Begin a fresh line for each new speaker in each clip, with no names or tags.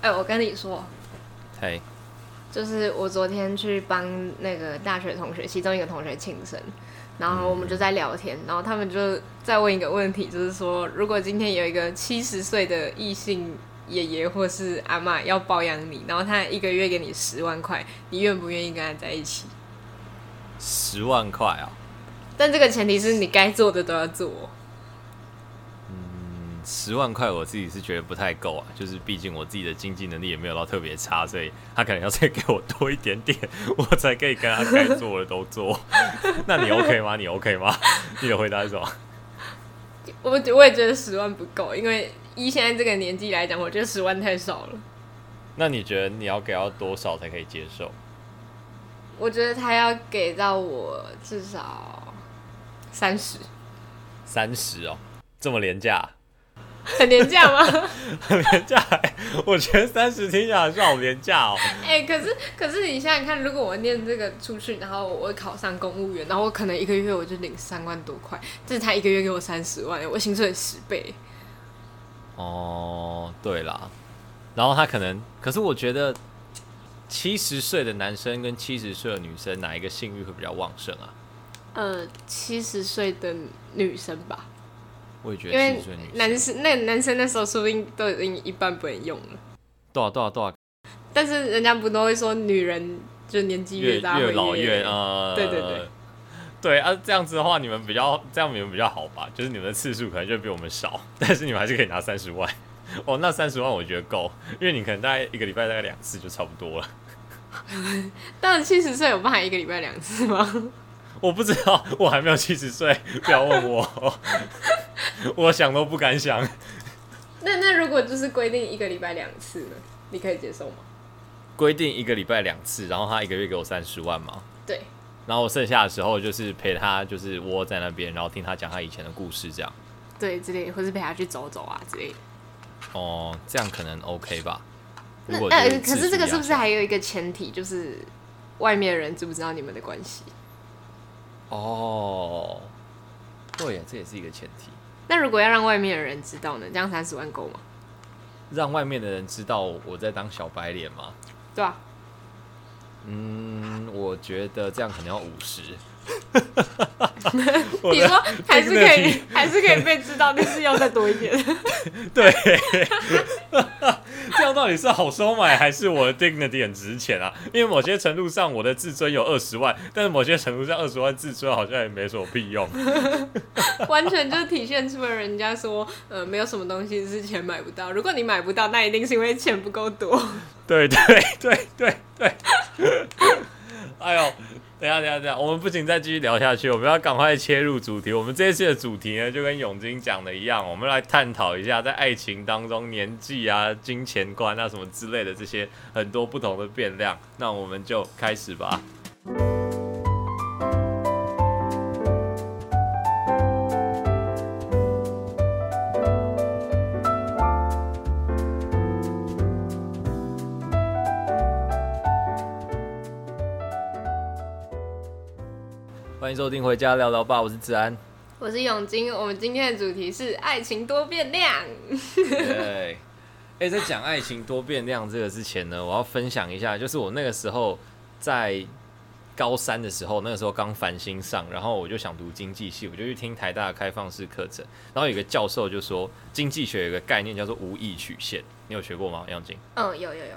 哎、欸，我跟你说，
嘿，
就是我昨天去帮那个大学同学，其中一个同学庆生，然后我们就在聊天，嗯、然后他们就在问一个问题，就是说，如果今天有一个七十岁的异性爷爷或是阿嬷要包养你，然后他一个月给你十万块，你愿不愿意跟他在一起？
十万块啊！
但这个前提是你该做的都要做。
嗯，十万块我自己是觉得不太够啊，就是毕竟我自己的经济能力也没有到特别差，所以他可能要再给我多一点点，我才可以跟他该做的都做。那你 OK 吗？你 OK 吗？你的回答是什么？
我我也觉得十万不够，因为依现在这个年纪来讲，我觉得十万太少了。
那你觉得你要给到多少才可以接受？
我觉得他要给到我至少三十，
三十哦，这么廉价，
很廉价吗？
很廉价，我觉得三十听起来是好廉价哦。
哎、欸，可是可是你想想看，如果我念这个出去，然后我考上公务员，然后我可能一个月我就领三万多块，这才一个月给我三十万，我薪水十倍。
哦，对啦，然后他可能，可是我觉得。七十岁的男生跟七十岁的女生，哪一个性欲会比较旺盛啊？
呃，七十岁的女生吧。
我也觉得七十岁，
男生那男生那时候说不定都已经一半不能用了。
多少多少多少？
但是人家不都会说女人就年纪越大越，
越老越呃，对对对，对啊，这样子的话你们比较这样你们比较好吧？就是你们的次数可能就比我们少，但是你们还是可以拿三十万。哦，那三十万我觉得够，因为你可能大概一个礼拜大概两次就差不多了。
到了七十岁有办法一个礼拜两次吗？
我不知道，我还没有七十岁，不要问我，我想都不敢想。
那那如果就是规定一个礼拜两次呢？你可以接受吗？
规定一个礼拜两次，然后他一个月给我三十万嘛？
对。
然后我剩下的时候就是陪他，就是窝在那边，然后听他讲他以前的故事，这样。
对，之类，或是陪他去走走啊之类的。
哦，这样可能 OK 吧？
那呃，可是这个是不是还有一个前提，就是外面的人知不知道你们的关系？
哦，对呀，这也是一个前提。
那如果要让外面的人知道呢？这样三十万够吗？
让外面的人知道我在当小白脸吗？
对啊。
嗯，我觉得这样可能要五十。
你说还是可以，还是可以被知道，但是要再多一点。
对，这样到底是好收买，还是我的 dignity 很值钱啊？因为某些程度上，我的自尊有二十万，但是某些程度上，二十万自尊好像也没什么屁用。
完全就体现出了人家说，呃，没有什么东西是钱买不到。如果你买不到，那一定是因为钱不够多。
对对对对对。哎呦！等下，等下，等下，我们不仅再继续聊下去，我们要赶快切入主题。我们这一次的主题呢，就跟永金讲的一样，我们来探讨一下在爱情当中年纪啊、金钱观啊什么之类的这些很多不同的变量。那我们就开始吧。欢迎收听《回家聊聊吧》，我是子安，
我是永金。我们今天的主题是爱情多变量。
对，哎，在讲爱情多变量这个之前呢，我要分享一下，就是我那个时候在高三的时候，那个时候刚繁星上，然后我就想读经济系，我就去听台大的开放式课程，然后有个教授就说，经济学有一个概念叫做无意曲线，你有学过吗？永金？
嗯，有有有，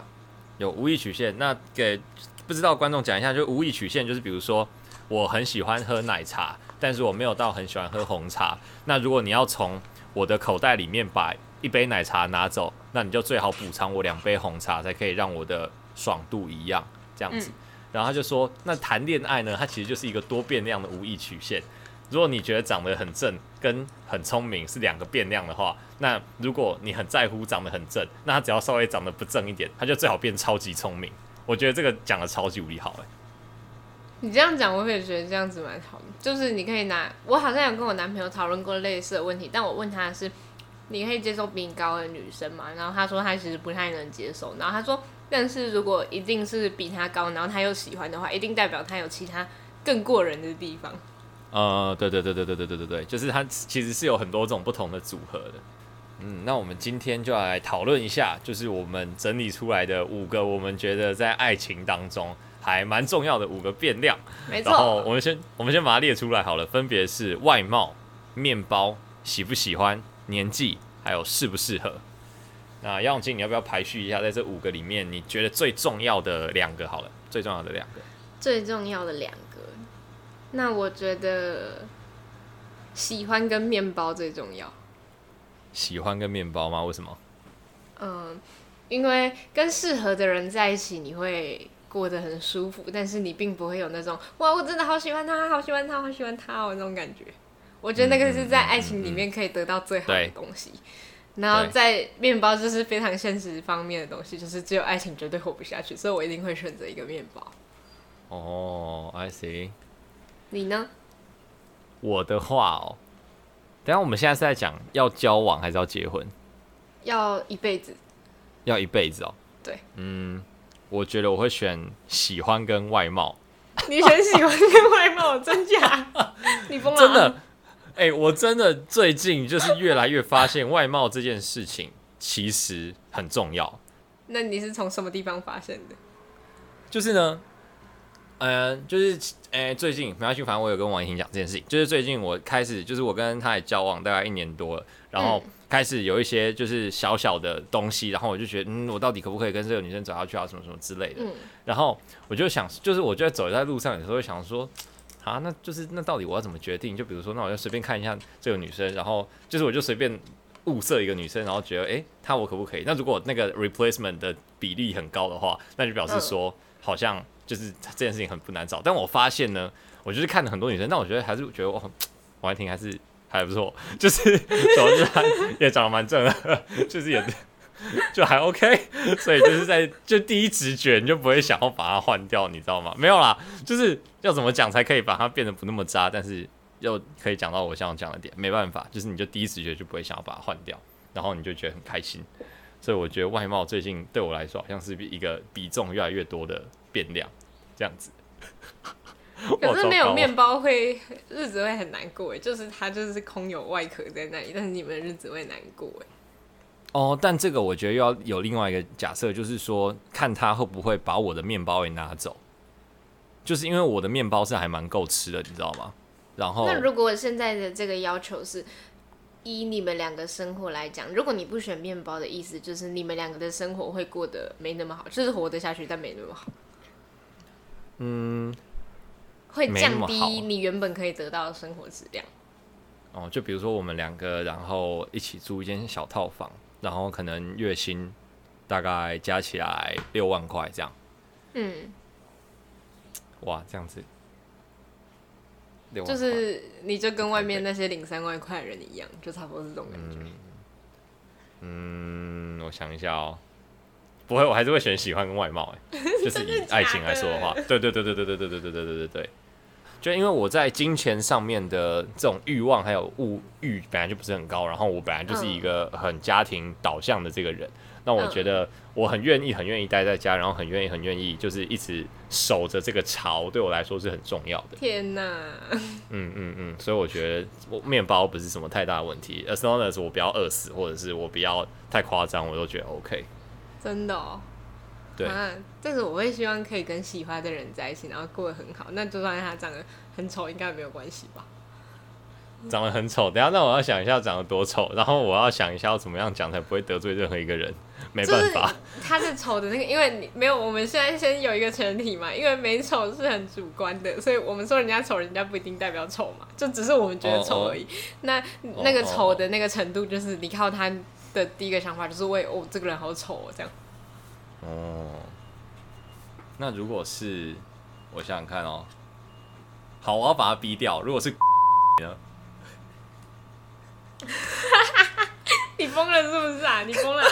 有无意曲线。那给不知道观众讲一下，就无意曲线就是比如说。我很喜欢喝奶茶，但是我没有到很喜欢喝红茶。那如果你要从我的口袋里面把一杯奶茶拿走，那你就最好补偿我两杯红茶，才可以让我的爽度一样这样子。嗯、然后他就说，那谈恋爱呢，它其实就是一个多变量的无意曲线。如果你觉得长得很正跟很聪明是两个变量的话，那如果你很在乎长得很正，那他只要稍微长得不正一点，他就最好变超级聪明。我觉得这个讲的超级无敌好哎。
你这样讲，我也觉得这样子蛮好。就是你可以拿，我好像有跟我男朋友讨论过类似的问题，但我问他的是，你可以接受比你高的女生吗？然后他说他其实不太能接受。然后他说，但是如果一定是比他高，然后他又喜欢的话，一定代表他有其他更过人的地方。
呃，对对对对对对对对对，就是他其实是有很多种不同的组合的。嗯，那我们今天就要来讨论一下，就是我们整理出来的五个我们觉得在爱情当中还蛮重要的五个变量。
没错。
然后我们先我们先把它列出来好了，分别是外貌、面包、喜不喜欢、年纪，还有适不适合。那杨永金，你要不要排序一下，在这五个里面，你觉得最重要的两个好了，最重要的两个。
最重要的两个，那我觉得喜欢跟面包最重要。
喜欢跟面包吗？为什么？
嗯，因为跟适合的人在一起，你会过得很舒服，但是你并不会有那种哇，我真的好喜欢他，好喜欢他，好喜欢他哦那种感觉。我觉得那个是在爱情里面可以得到最好的东西。然后在面包就是非常现实方面的东西，就是只有爱情绝对活不下去，所以我一定会选择一个面包。
哦、，I see。
你呢？
我的话哦，等下我们现在是在讲要交往还是要结婚？
要一辈子。
要一辈子哦。
对。
嗯，我觉得我会选喜欢跟外貌。
你选喜欢跟外貌，真假？你疯了？
真的。哎、欸，我真的最近就是越来越发现外貌这件事情其实很重要。
那你是从什么地方发现的？
就是呢，嗯、呃，就是哎、欸，最近没关系，反正我有跟王一婷讲这件事情。就是最近我开始，就是我跟他也交往大概一年多了，然后开始有一些就是小小的东西，然后我就觉得，嗯，我到底可不可以跟这个女生走下去啊？什么什么之类的。嗯、然后我就想，就是我就在走在路上，有时候会想说。啊，那就是那到底我要怎么决定？就比如说，那我就随便看一下这个女生，然后就是我就随便物色一个女生，然后觉得，哎，她我可不可以？那如果那个 replacement 的比例很高的话，那就表示说好像就是这件事情很不难找。但我发现呢，我就是看了很多女生，但我觉得还是觉得 我王爱婷还是还不错，就是总之她也长得蛮正的，就是也。就还 OK，所以就是在就第一直觉你就不会想要把它换掉，你知道吗？没有啦，就是要怎么讲才可以把它变得不那么渣，但是又可以讲到我想讲的点。没办法，就是你就第一直觉就不会想要把它换掉，然后你就觉得很开心。所以我觉得外貌最近对我来说好像是一个比重越来越多的变量，这样子。
可是没有面包会日子会很难过哎，就是它就是空有外壳在那里，但是你们日子会难过哎。
哦，但这个我觉得又要有另外一个假设，就是说看他会不会把我的面包也拿走，就是因为我的面包是还蛮够吃的，你知道吗？然后，
那如果现在的这个要求是以你们两个生活来讲，如果你不选面包的意思，就是你们两个的生活会过得没那么好，就是活得下去，但没那么好。
嗯，
会降低你原本可以得到的生活质量。
哦，就比如说我们两个，然后一起租一间小套房。然后可能月薪大概加起来六万块这样。嗯。哇，这样子。
就是你就跟外面那些领三万块的人一样，就差不多是这种感觉。
嗯，嗯，我想一下哦。不会，我还是会选喜欢跟外貌哎，就是以爱情来说的话，对对对对对对对对对对对对对。就因为我在金钱上面的这种欲望还有物欲本来就不是很高，然后我本来就是一个很家庭导向的这个人，那我觉得我很愿意很愿意待在家，然后很愿意很愿意就是一直守着这个巢，对我来说是很重要的。
天哪！
嗯嗯嗯，所以我觉得我面包不是什么太大的问题，as long as 我不要饿死，或者是我不要太夸张，我都觉得 OK。
真的哦。
对，
但是我会希望可以跟喜欢的人在一起，然后过得很好。那就算他长得很丑，应该没有关系吧？
长得很丑，等下那我要想一下长得多丑，然后我要想一下要怎么样讲才不会得罪任何一个人。没办法，
他是丑的那个，因为你没有，我们现在先有一个前提嘛，因为美丑是很主观的，所以我们说人家丑，人家不一定代表丑嘛，就只是我们觉得丑而已。Oh, oh. 那那个丑的那个程度，就是你靠他的第一个想法就是为哦，这个人好丑哦，这样。
哦，那如果是我想想看哦，好，我要把它逼掉。如果是呢？
你疯了是不是啊？你疯了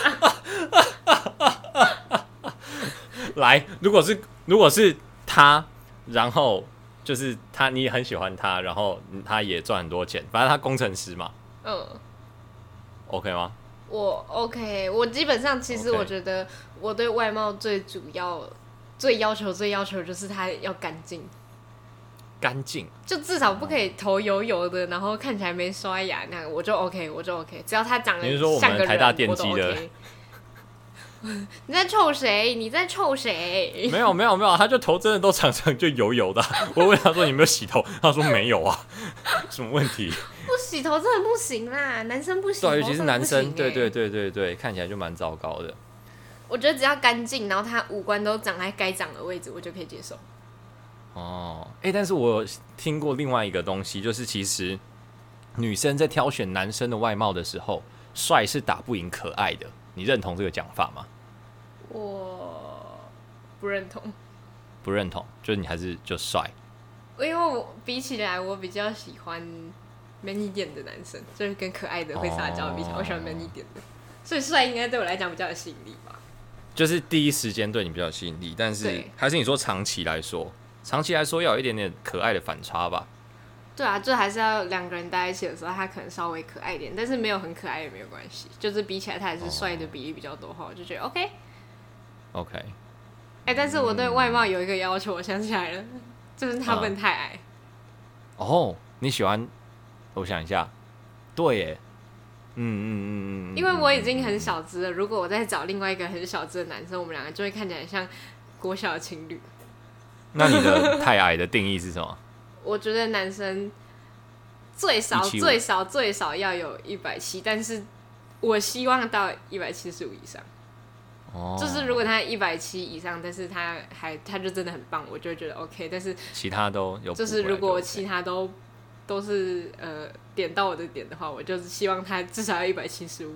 啊？
来，如果是如果是他，然后就是他，你也很喜欢他，然后他也赚很多钱，反正他工程师嘛。嗯。OK 吗？
我 OK，我基本上其实我觉得我对外貌最主要、最要求、最要求就是他要干净。
干净，
就至少不可以头油油的，然后看起来没刷牙那样，我就 OK，我就 OK，只要他长得像个人，
你是说我们台大电机的？
你在臭谁？你在臭谁？
没有没有没有，他就头真的都常常就油油的。我问他说你有没有洗头，他说没有啊，什么问题？
不洗头真的不行啦，男生不洗头，
对，尤其是男生，
欸、
对对对对对，看起来就蛮糟糕的。
我觉得只要干净，然后他五官都长在该长的位置，我就可以接受。
哦，哎、欸，但是我听过另外一个东西，就是其实女生在挑选男生的外貌的时候，帅是打不赢可爱的。你认同这个讲法吗？
我不认同，
不认同，就是你还是就帅。
因为我比起来，我比较喜欢 man 一点的男生，就是跟可爱的会撒娇比起来，我喜欢 man 一点的，所以帅应该对我来讲比较有吸引力吧。
就是第一时间对你比较有吸引力，但是还是你说长期来说，长期来说要有一点点可爱的反差吧。
对啊，就还是要两个人待在一起的时候，他可能稍微可爱一点，但是没有很可爱也没有关系。就是比起来，他还是帅的比例比较多哈，我就觉得 OK。
OK。
哎，但是我对外貌有一个要求，我想起来了，就是他不能太矮。
哦，你喜欢？我想一下，对耶，嗯嗯嗯嗯，
因为我已经很小只了，如果我再找另外一个很小只的男生，我们两个就会看起来像国小的情侣。
那你的太矮的定义是什么？
我觉得男生最少最少最少要有一百七，但是我希望到一百七十五以上。哦，就是如果他一百七以上，但是他还他就真的很棒，我就会觉得 OK。但是
其他都有，
就是如果其他都都是呃点到我的点的话，我就是希望他至少要一百七十五。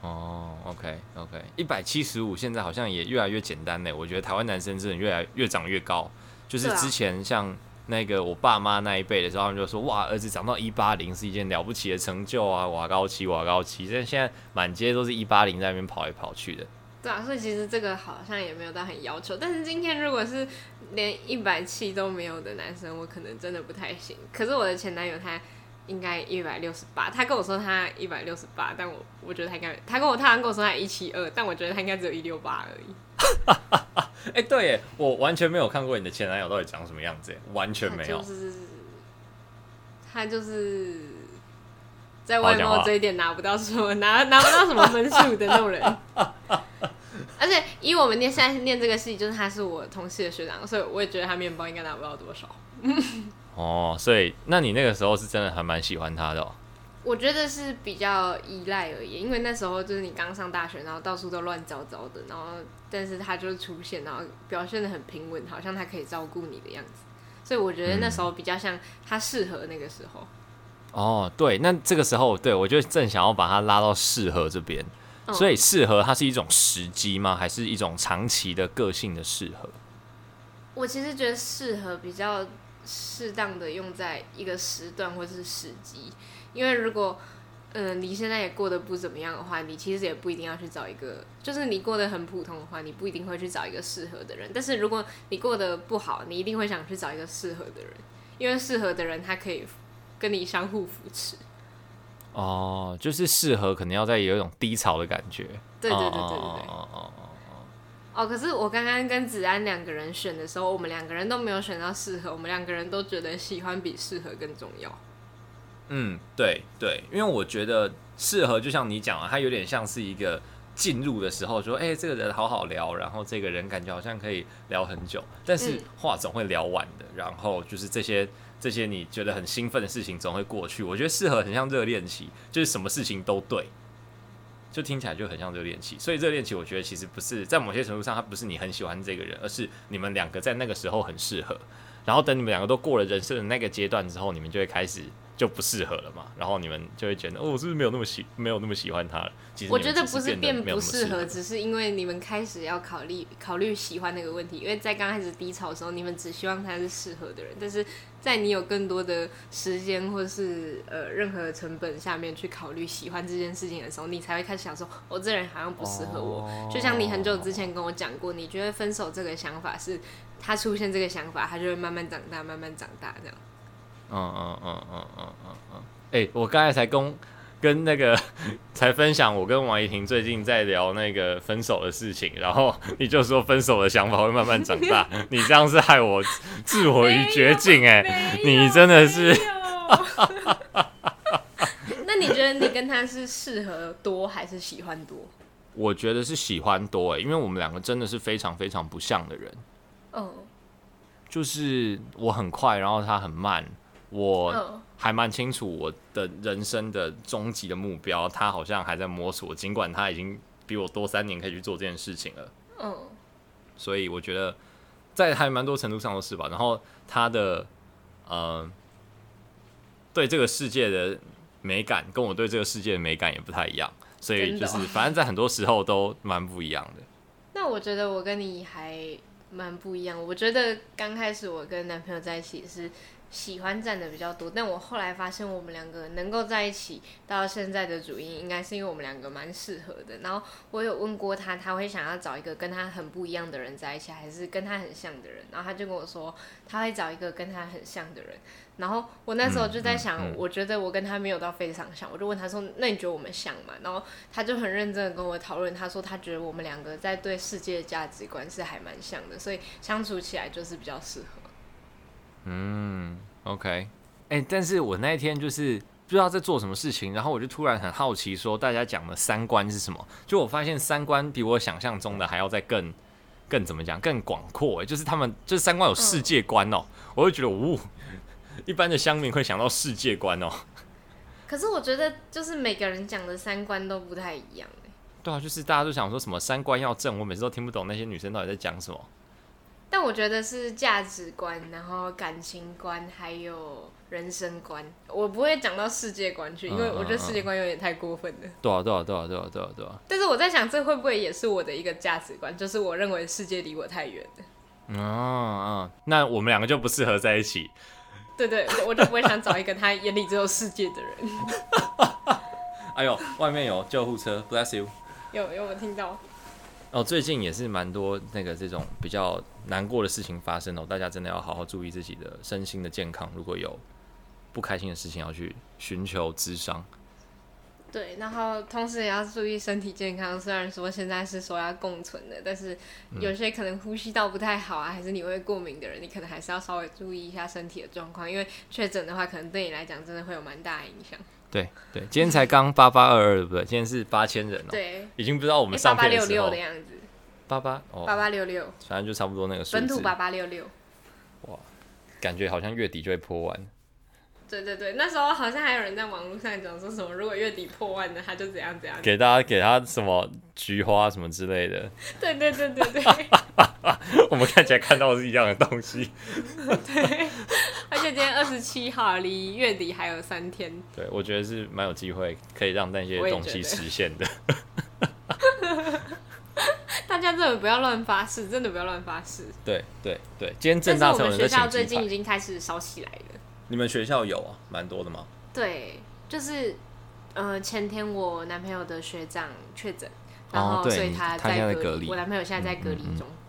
哦，OK OK，一百七十五现在好像也越来越简单呢。我觉得台湾男生真的越来越长越高，就是之前像。那个我爸妈那一辈的时候，他们就说：“哇，儿子长到一八零是一件了不起的成就啊！哇高七，哇高七。”但现在满街都是一八零在那边跑来跑去的。
对啊，所以其实这个好像也没有到很要求。但是今天如果是连一百七都没有的男生，我可能真的不太行。可是我的前男友他应该一百六十八，他跟我说他一百六十八，但我我觉得他应该，他跟我他跟我说他一七二，但我觉得他应该只有一六八而已。
哎、欸，对耶，我完全没有看过你的前男友到底长什么样子，完全没有。就是
他就是在外貌这一点拿不到什么拿拿不到什么分数的那种人。而且以我们念现在念这个系，就是他是我同系的学长，所以我也觉得他面包应该拿不到多少。
哦，所以那你那个时候是真的还蛮喜欢他的哦。
我觉得是比较依赖而已，因为那时候就是你刚上大学，然后到处都乱糟糟的，然后但是他就出现，然后表现的很平稳，好像他可以照顾你的样子，所以我觉得那时候比较像他适合那个时候。
嗯。哦，对，那这个时候对我就正想要把他拉到适合这边，嗯，所以适合它是一种时机吗？还是一种长期的个性的适合？
我其实觉得适合比较适当的用在一个时段或是时机。因为如果，嗯、呃，你现在也过得不怎么样的话，你其实也不一定要去找一个，就是你过得很普通的话，你不一定会去找一个适合的人。但是如果你过得不好，你一定会想去找一个适合的人，因为适合的人他可以跟你相互扶持。
哦，就是适合，可能要在有一种低潮的感觉。
对对对对对对。哦哦哦哦。哦，可是我刚刚跟子安两个人选的时候，我们两个人都没有选到适合，我们两个人都觉得喜欢比适合更重要。
嗯，对对，因为我觉得适合，就像你讲啊，它有点像是一个进入的时候说，哎，这个人好好聊，然后这个人感觉好像可以聊很久，但是话总会聊完的，然后就是这些这些你觉得很兴奋的事情总会过去。我觉得适合很像热恋期，就是什么事情都对，就听起来就很像热恋期。所以热恋期，我觉得其实不是在某些程度上，它不是你很喜欢这个人，而是你们两个在那个时候很适合，然后等你们两个都过了人生的那个阶段之后，你们就会开始。就不适合了嘛，然后你们就会觉得，哦，我是不是没有那么喜，没有那么喜欢他了？其实
我觉得不是变不适合，只是因为你们开始要考虑考虑喜欢那个问题。因为在刚开始低潮的时候，你们只希望他是适合的人，但是在你有更多的时间或是呃任何成本下面去考虑喜欢这件事情的时候，你才会开始想说，哦，这人好像不适合我。哦。就像你很久之前跟我讲过，你觉得分手这个想法是他出现这个想法，他就会慢慢长大，慢慢长大这样。
嗯嗯嗯嗯嗯嗯嗯，哎、欸，我刚才才跟跟那个 才分享，我跟王怡婷最近在聊那个分手的事情，然后你就说分手的想法会慢慢长大，你这样是害我自我于绝境哎、欸，你真的是。
那你觉得你跟他是适合多还是喜欢多？
我觉得是喜欢多哎、欸，因为我们两个真的是非常非常不像的人。嗯，就是我很快，然后他很慢。我还蛮清楚我的人生的终极的目标，他好像还在摸索，尽管他已经比我多三年可以去做这件事情了。嗯，所以我觉得在还蛮多程度上都是吧。然后他的呃，对这个世界的美感跟我对这个世界的美感也不太一样，所以就是反正在很多时候都蛮不一样的。
那我觉得我跟你还蛮不一样。我觉得刚开始我跟男朋友在一起是。喜欢占的比较多，但我后来发现我们两个能够在一起到现在的主因，应该是因为我们两个蛮适合的。然后我有问过他，他会想要找一个跟他很不一样的人在一起，还是跟他很像的人？然后他就跟我说，他会找一个跟他很像的人。然后我那时候就在想，嗯嗯嗯、我觉得我跟他没有到非常像，我就问他说：“那你觉得我们像吗？”然后他就很认真的跟我讨论，他说他觉得我们两个在对世界的价值观是还蛮像的，所以相处起来就是比较适合。
嗯，OK，哎、欸，但是我那一天就是不知道在做什么事情，然后我就突然很好奇，说大家讲的三观是什么？就我发现三观比我想象中的还要再更更怎么讲，更广阔。哎，就是他们就是三观有世界观哦、喔，嗯、我会觉得，呜，一般的乡民会想到世界观哦、喔。
可是我觉得，就是每个人讲的三观都不太一样。
对啊，就是大家都想说什么三观要正，我每次都听不懂那些女生到底在讲什么。
但我觉得是价值观，然后感情观，还有人生观。我不会讲到世界观去，因为我觉得世界观有点太过分了。
对啊，对啊，对啊，对啊，对啊，对啊。
但是我在想，这会不会也是我的一个价值观？就是我认为世界离我太远了。
嗯嗯，那我们两个就不适合在一起。
对对，我就不会想找一个他眼里只有世界的人。
哎呦，外面有救护车，Bless you。
有有，我听到。
哦，最近也是蛮多那个这种比较难过的事情发生哦，大家真的要好好注意自己的身心的健康。如果有不开心的事情，要去寻求咨商。
对，然后同时也要注意身体健康。虽然说现在是说要共存的，但是有些可能呼吸道不太好啊，还是你会过敏的人，你可能还是要稍微注意一下身体的状况，因为确诊的话，可能对你来讲真的会有蛮大的影响。
对对，今天才刚八八二二，对不对？今天是八千人哦，
对，
已经不知道我们上。
八八六六的样子。
八八哦，
八八六六，
反正就差不多那个数字。
本土八八六六。
哇，感觉好像月底就会破万。
对对对，那时候好像还有人在网络上讲说什么，如果月底破万的，他就怎样怎样。
给大家给他什么菊花什么之类的。
对对对对对。
我们看起来看到的是一样的东西。
对。而且今天二十七号，离月底还有三天。
对，我觉得是蛮有机会可以让那些东西实现的。
大家真的不要乱发誓，真的不要乱发誓。
对对对，今天正大城，我们学
校最近已经开始烧起来了。
你们学校有啊？蛮多的吗？
对，就是呃，前天我男朋友的学长确诊，然后所以他在隔离。我男朋友现在在隔离中。嗯嗯嗯。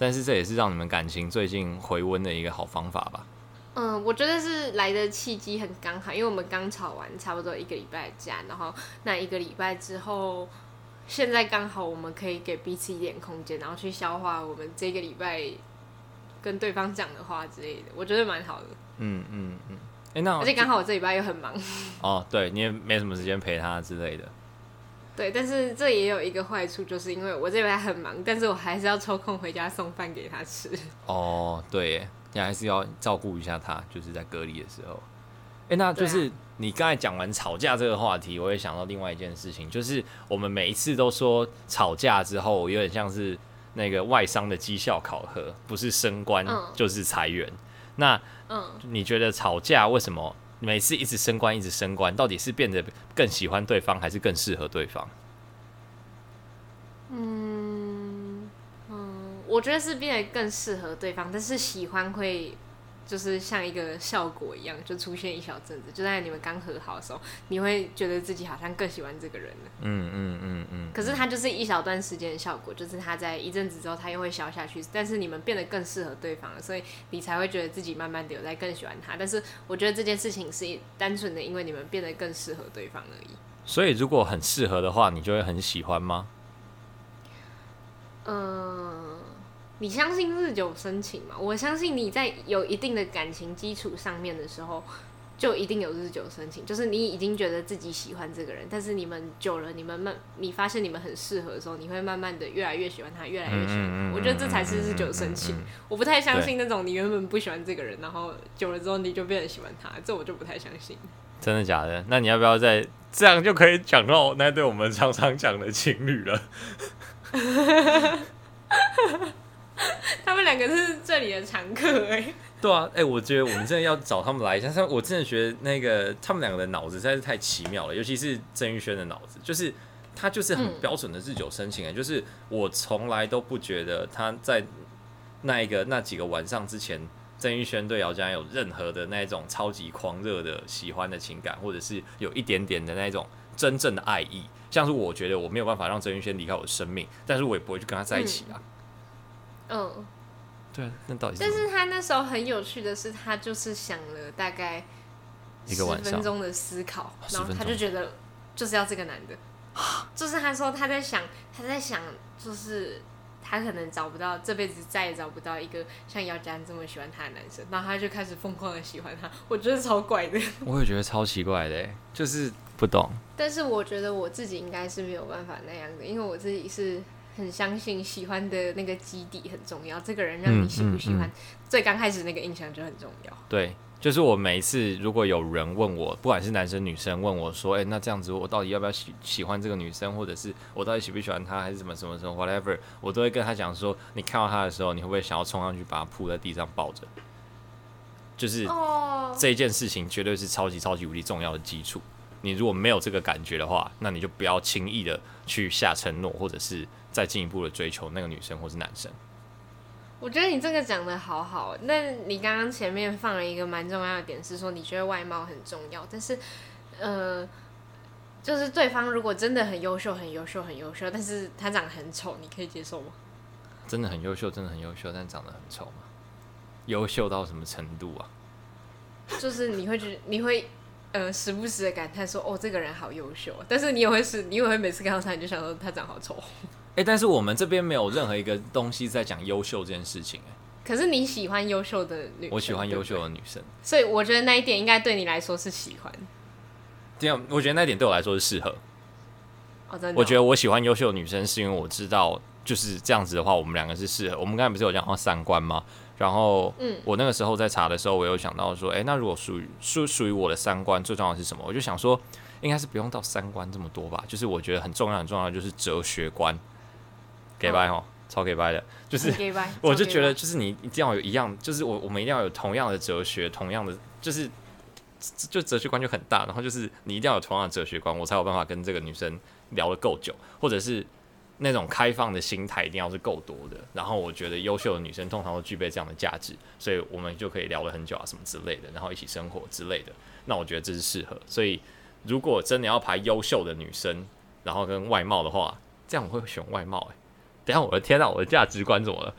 但是这也是让你们感情最近回温的一个好方法吧？
嗯，我觉得是来的契机很刚好，因为我们刚吵完差不多一个礼拜的架，然后那一个礼拜之后，现在刚好我们可以给彼此一点空间，然后去消化我们这个礼拜。跟对方讲的话之类的，我觉得蛮好的。嗯嗯嗯，哎、嗯，那、欸、而且刚好我这礼拜又很忙。
哦，对，你也没什么时间陪他之类的。
对，但是这也有一个坏处，就是因为我这礼拜很忙，但是我还是要抽空回家送饭给他吃。哦，
对耶，你还是要照顾一下他，就是在隔离的时候。哎、欸，那就是你刚才讲完吵架这个话题，我也想到另外一件事情，就是我们每一次都说吵架之后有点像是。那个外商的绩效考核不是升官就是裁员，那嗯、那你觉得吵架为什么每次一直升官一直升官，到底是变得更喜欢对方还是更适合对方？
嗯嗯，我觉得是变得更适合对方，但是喜欢会就是像一个效果一样，就出现一小阵子，就在你们刚和好的时候，你会觉得自己好像更喜欢这个人了。
嗯嗯嗯嗯。可
是他就是一小段时间的效果，就是他在一阵子之后他又会消下去，但是你们变得更适合对方了，所以你才会觉得自己慢慢的有在更喜欢他。但是我觉得这件事情是单纯的因为你们变得更适合对方而已。
所以如果很适合的话，你就会很喜欢吗？
嗯。你相信日久生情吗？我相信你在有一定的感情基础上面的时候，就一定有日久生情。就是你已经觉得自己喜欢这个人，但是你们久了，你们慢，你发现你们很适合的时候，你会慢慢的越来越喜欢他，越来越喜欢我觉得这才是日久生情。我不太相信那种你原本不喜欢这个人，然后久了之后你就变得喜欢他，这我就不太相信。
真的假的？那你要不要再这样就可以讲到那对我们常常讲的情侣了？
他们两个是这里的常客哎、欸。
对啊，哎、欸，我觉得我们真的要找他们来一下。他我真的觉得那个他们两个的脑子实在是太奇妙了，尤其是郑玉轩的脑子，就是他就是很标准的日久生情哎、欸，嗯、就是我从来都不觉得他在那一个那几个晚上之前，郑玉轩对姚佳有任何的那种超级狂热的喜欢的情感，或者是有一点点的那种真正的爱意。像是我觉得我没有办法让郑玉轩离开我的生命，但是我也不会去跟他在一起啊。嗯
嗯，
对啊，那到底是？
但是他那时候很有趣的是，他就是想了大概十分钟的思考，然后他就觉得就是要这个男的，就是他说他在想，他在想，就是他可能找不到这辈子再也找不到一个像姚嘉这么喜欢他的男生，然后他就开始疯狂的喜欢他，我觉得超怪的，
我也觉得超奇怪的，就是不懂。
但是我觉得我自己应该是没有办法那样的，因为我自己是。很相信喜欢的那个基底很重要，这个人让你喜不喜欢，嗯嗯嗯、最刚开始那个印象就很重要。
对，就是我每一次如果有人问我，不管是男生女生问我说，哎、欸，那这样子我到底要不要喜喜欢这个女生，或者是我到底喜不喜欢她，还是什么什么什么 whatever，我都会跟他讲说，你看到她的时候，你会不会想要冲上去把她扑在地上抱着？就是这一件事情绝对是超级超级无敌重要的基础。你如果没有这个感觉的话，那你就不要轻易的去下承诺，或者是再进一步的追求那个女生或是男生。
我觉得你这个讲的好好。那你刚刚前面放了一个蛮重要的点，是说你觉得外貌很重要，但是，呃，就是对方如果真的很优秀、很优秀、很优秀，但是他长得很丑，你可以接受吗？
真的很优秀，真的很优秀，但长得很丑吗？优秀到什么程度啊？
就是你会觉得你会。呃，时不时的感叹说：“哦，这个人好优秀。”但是你也会是，你也会每次看到他，你就想说他长好丑。
哎、欸，但是我们这边没有任何一个东西在讲优秀这件事情。哎，
可是你喜欢优秀的女生，
我喜欢优秀的女生，
所以我觉得那一点应该对你来说是喜欢。
这样，我觉得那一点对我来说是适合。
哦，真的哦。
我觉得我喜欢优秀的女生，是因为我知道就是这样子的话，我们两个是适合。我们刚才不是有讲到三观吗？然后，嗯，我那个时候在查的时候，我有想到说，哎、欸，那如果属于属属于我的三观最重要的是什么？我就想说，应该是不用到三观这么多吧。就是我觉得很重要很重要的就是哲学观，给掰哦，超给掰的，就是 我就觉得就是你一定要有一样，就是我我们一定要有同样的哲学，同样的就是就哲学观就很大，然后就是你一定要有同样的哲学观，我才有办法跟这个女生聊得够久，或者是。那种开放的心态一定要是够多的，然后我觉得优秀的女生通常都具备这样的价值，所以我们就可以聊了很久啊什么之类的，然后一起生活之类的。那我觉得这是适合。所以如果真的要排优秀的女生，然后跟外貌的话，这样我会选外貌。哎，等下我的天哪，我的价值观怎么了？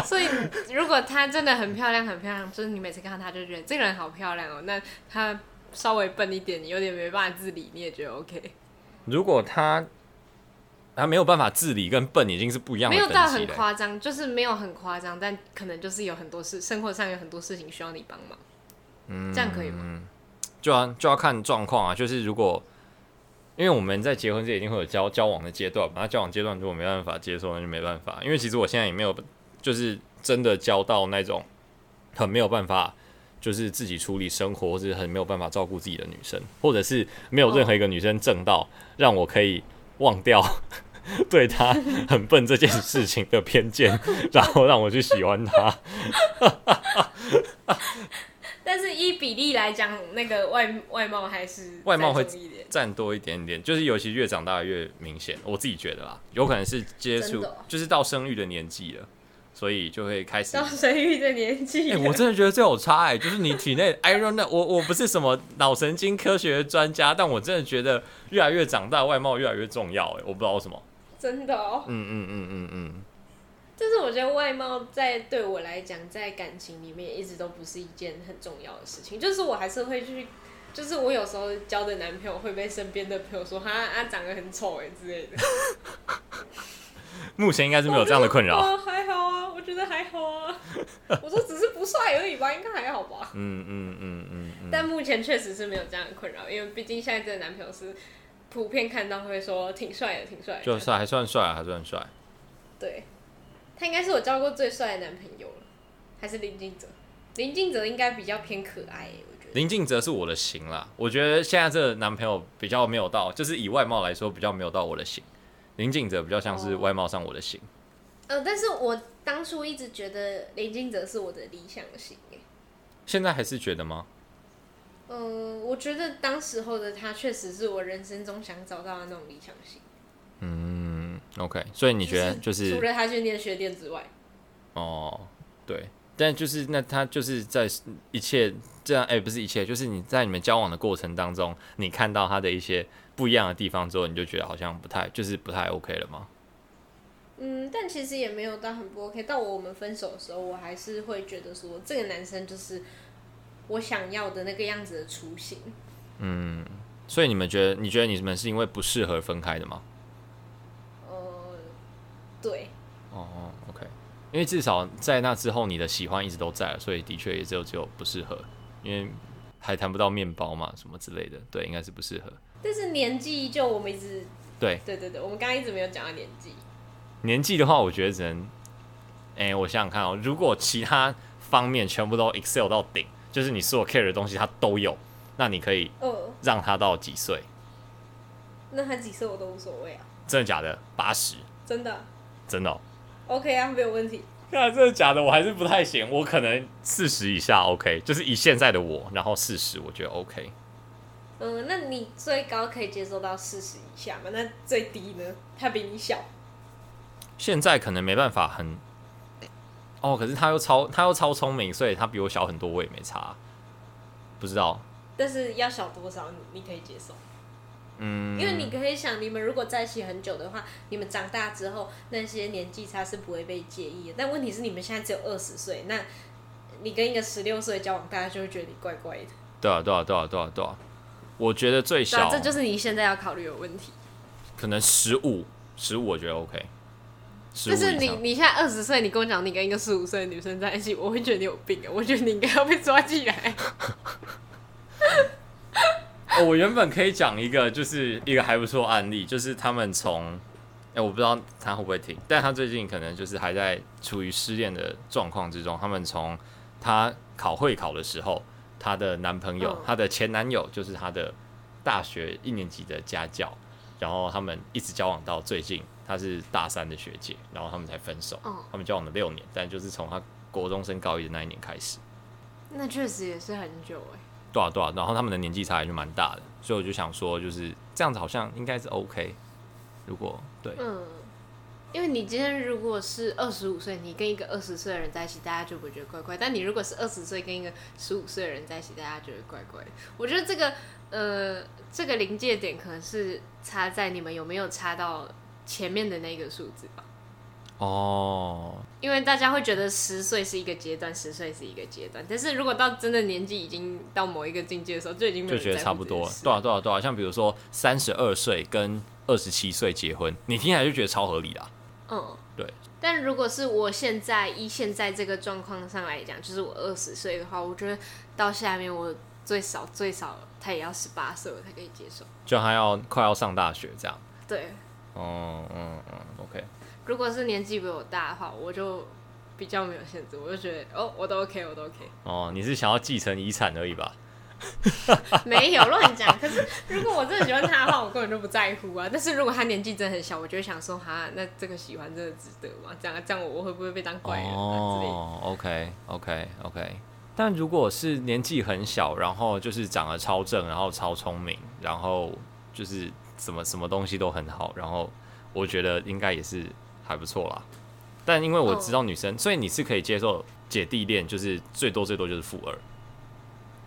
所以如果她真的很漂亮，很漂亮，就是你每次看到她就觉得这个人好漂亮哦。那她稍微笨一点，你有点没办法自理，你也觉得 OK？
如果她。她没有办法自理，跟笨已经是不一样的。没
有到很夸张，就是没有很夸张，但可能就是有很多事，生活上有很多事情需要你帮忙。嗯，这样可以吗？
就要就要看状况啊。就是如果，因为我们在结婚之前一定会有交交往的阶段嘛，那交往阶段如果没办法接受，那就没办法。因为其实我现在也没有，就是真的交到那种很没有办法，就是自己处理生活，或者很没有办法照顾自己的女生，或者是没有任何一个女生正到让我可以。忘掉对她很笨这件事情的偏见，然后让我去喜欢她。
但是依比例来讲，那个外外貌还是
外貌会占多一点点，就是尤其越长大越明显。我自己觉得啦，有可能是接触，就是到生育的年纪了，所以就会开始
到生育的年纪。
哎、欸，我真的觉得这有差哎、欸，就是你体内 I don't know，我我不是什么脑神经科学专家，但我真的觉得越来越长大，外貌越来越重要哎、欸，我不知道为什么。
真的哦。
嗯嗯嗯嗯嗯。
就是我觉得外貌在对我来讲，在感情里面一直都不是一件很重要的事情。就是我还是会去，就是我有时候交的男朋友会被身边的朋友说他啊长得很丑哎之类的。
目前应该是没有这样的困扰。
哦，还好啊，我觉得还好啊。我说只是不帅而已吧，应该还好吧。
嗯嗯嗯嗯嗯。
但目前确实是没有这样的困扰，因为毕竟现在这个男朋友是普遍看到会说挺帅的，挺帅的。
就是还算帅啊，还算帅。
对。他应该是我交过最帅的男朋友了，还是林俊哲？林俊哲应该比较偏可爱，我觉得。
林俊哲是我的型啦，我觉得现在这个男朋友比较没有到，就是以外貌来说比较没有到我的型。林俊哲比较像是外貌上我的型。
呃，但是我当初一直觉得林俊哲是我的理想型，
现在还是觉得吗？
嗯、呃，我觉得当时候的他确实是我人生中想找到的那种理想型。
嗯，OK，所以你觉得就是、就是、
除了他去念学电之外，
哦，对，但就是那他就是在一切这样，哎、欸，不是一切，就是你在你们交往的过程当中，你看到他的一些不一样的地方之后，你就觉得好像不太，就是不太 OK 了吗？
嗯，但其实也没有到很不 OK。到我们分手的时候，我还是会觉得说，这个男生就是我想要的那个样子的雏形。
嗯，所以你们觉得，你觉得你们是因为不适合分开的吗？
对，
哦，OK，因为至少在那之后，你的喜欢一直都在了，所以的确也只有只有不适合，因为还谈不到面包嘛，什么之类的，对，应该是不适合。
但是年纪就我们一直，
对，
对对对，我们刚刚一直没有讲到年纪。
年纪的话，我觉得只能，哎、欸，我想想看哦，如果其他方面全部都 excel 到顶，就是你所有 care 的东西他都有，那你可以，让他到几岁？
那他几岁我都无所谓啊。
真的假的？八十？真的。真的、哦、
OK 啊，没有问题。
那真的假的？我还是不太行。我可能四十以下 OK，就是以现在的我，然后四十我觉得 OK。
嗯，那你最高可以接受到四十以下吗？那最低呢？他比你小。
现在可能没办法很。哦，可是他又超他又超聪明，所以他比我小很多，我也没差。不知道。
但是要小多少你，你可以接受？
嗯，
因为你可以想，你们如果在一起很久的话，你们长大之后那些年纪差是不会被介意的。但问题是，你们现在只有二十岁，那你跟一个十六岁交往，大家就会觉得你怪怪的。
对啊，对啊，对啊，对啊，对啊。我觉得最小，
这就是你现在要考虑的问题。
可能十五，十五，我觉得 OK。
但是你你现在二十岁，你跟我讲你跟一个十五岁的女生在一起，我会觉得你有病啊！我觉得你应该要被抓起来。
哦，我原本可以讲一个，就是一个还不错案例，就是他们从，哎、欸，我不知道他会不会听，但他最近可能就是还在处于失恋的状况之中。他们从他考会考的时候，他的男朋友，他的前男友就是他的大学一年级的家教，然后他们一直交往到最近，他是大三的学姐，然后他们才分手。他们交往了六年，但就是从他国中升高一的那一年开始。
那确实也是很久哎。
多少多少，然后他们的年纪差还是蛮大的，所以我就想说，就是这样子好像应该是 OK。如果对，
嗯，因为你今天如果是二十五岁，你跟一个二十岁的人在一起，大家就不会觉得怪怪；但你如果是二十岁跟一个十五岁的人在一起，大家觉得怪怪。我觉得这个呃，这个临界点可能是差在你们有没有差到前面的那个数字吧。
哦，
因为大家会觉得十岁是一个阶段，十岁是一个阶段，但是如果到真的年纪已经到某一个境界的时候，就已经就觉得差不多了。
多少多少多少，像比如说三十二岁跟二十七岁结婚，你听起来就觉得超合理啦。
嗯，
对。
但如果是我现在依现在这个状况上来讲，就是我二十岁的话，我觉得到下面我最少最少他也要十八岁我才可以接受，
就他要快要上大学这样。
对。
嗯嗯嗯，OK。
如果是年纪比我大的话，我就比较没有限制，我就觉得哦，我都 OK，我都 OK。
哦，你是想要继承遗产而已吧？
没有乱讲。可是如果我真的喜欢他的话，我根本就不在乎啊。但是如果他年纪真的很小，我就会想说，哈，那这个喜欢真的值得吗？这样这样，我我会不会被当怪人啊 之类的？
哦，OK OK OK。但如果是年纪很小，然后就是长得超正，然后超聪明，然后就是什么什么东西都很好，然后我觉得应该也是。还不错啦，但因为我知道女生，所以你是可以接受姐弟恋，就是最多最多就是负二。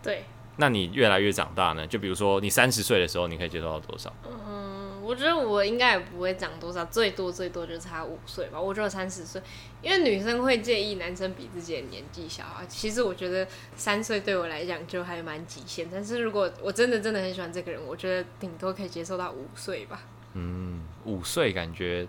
对。
那你越来越长大呢？就比如说你三十岁的时候，你可以接受到多少？
嗯，我觉得我应该也不会长多少，最多最多就差五岁吧。我觉得三十岁，因为女生会介意男生比自己的年纪小啊。其实我觉得三岁对我来讲就还蛮极限，但是如果我真的真的很喜欢这个人，我觉得顶多可以接受到五岁吧。
嗯，五岁感觉。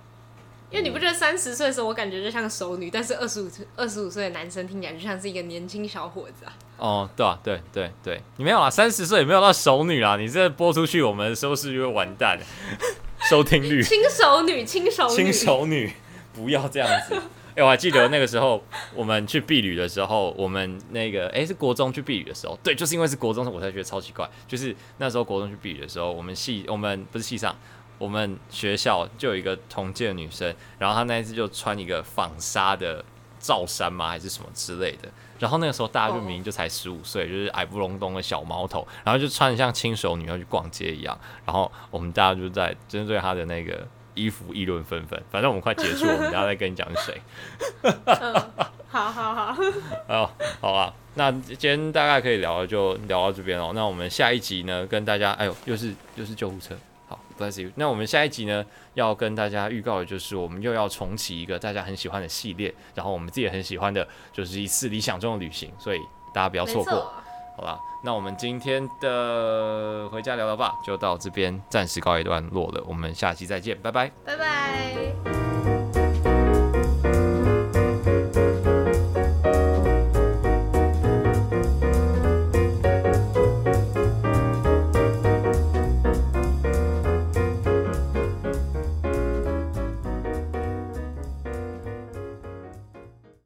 因为你不觉得三十岁的时候，我感觉就像熟女，但是二十五岁二十五岁的男生听起来就像是一个年轻小伙子啊。
哦，对啊，对对对，你没有啊，三十岁也没有到熟女啊，你这播出去，我们收视率会完蛋，收听率。
轻熟女，轻熟女，
轻熟女，不要这样子。哎、欸，我还记得那个时候我们去避旅的时候，我们那个哎、欸、是国中去避旅的时候，对，就是因为是国中，我才觉得超奇怪，就是那时候国中去避旅的时候，我们系我们不是系上。我们学校就有一个同届女生，然后她那一次就穿一个纺纱的罩衫嘛，还是什么之类的。然后那个时候大家就明明就才十五岁，就是矮不隆咚的小毛头，然后就穿得像轻熟女要去逛街一样。然后我们大家就在针对她的那个衣服议论纷纷。反正我们快结束了，我们等下再跟你讲是
谁。好好好。
哦，好啊，那今天大概可以聊就聊到这边哦。那我们下一集呢，跟大家，哎呦，又是又是救护车。好，Bless you。那我们下一集呢，要跟大家预告的就是，我们又要重启一个大家很喜欢的系列，然后我们自己也很喜欢的，就是一次理想中的旅行，所以大家不要错过。好吧，那我们今天的回家聊聊吧，就到这边暂时告一段落了，我们下期再见，拜拜，
拜拜。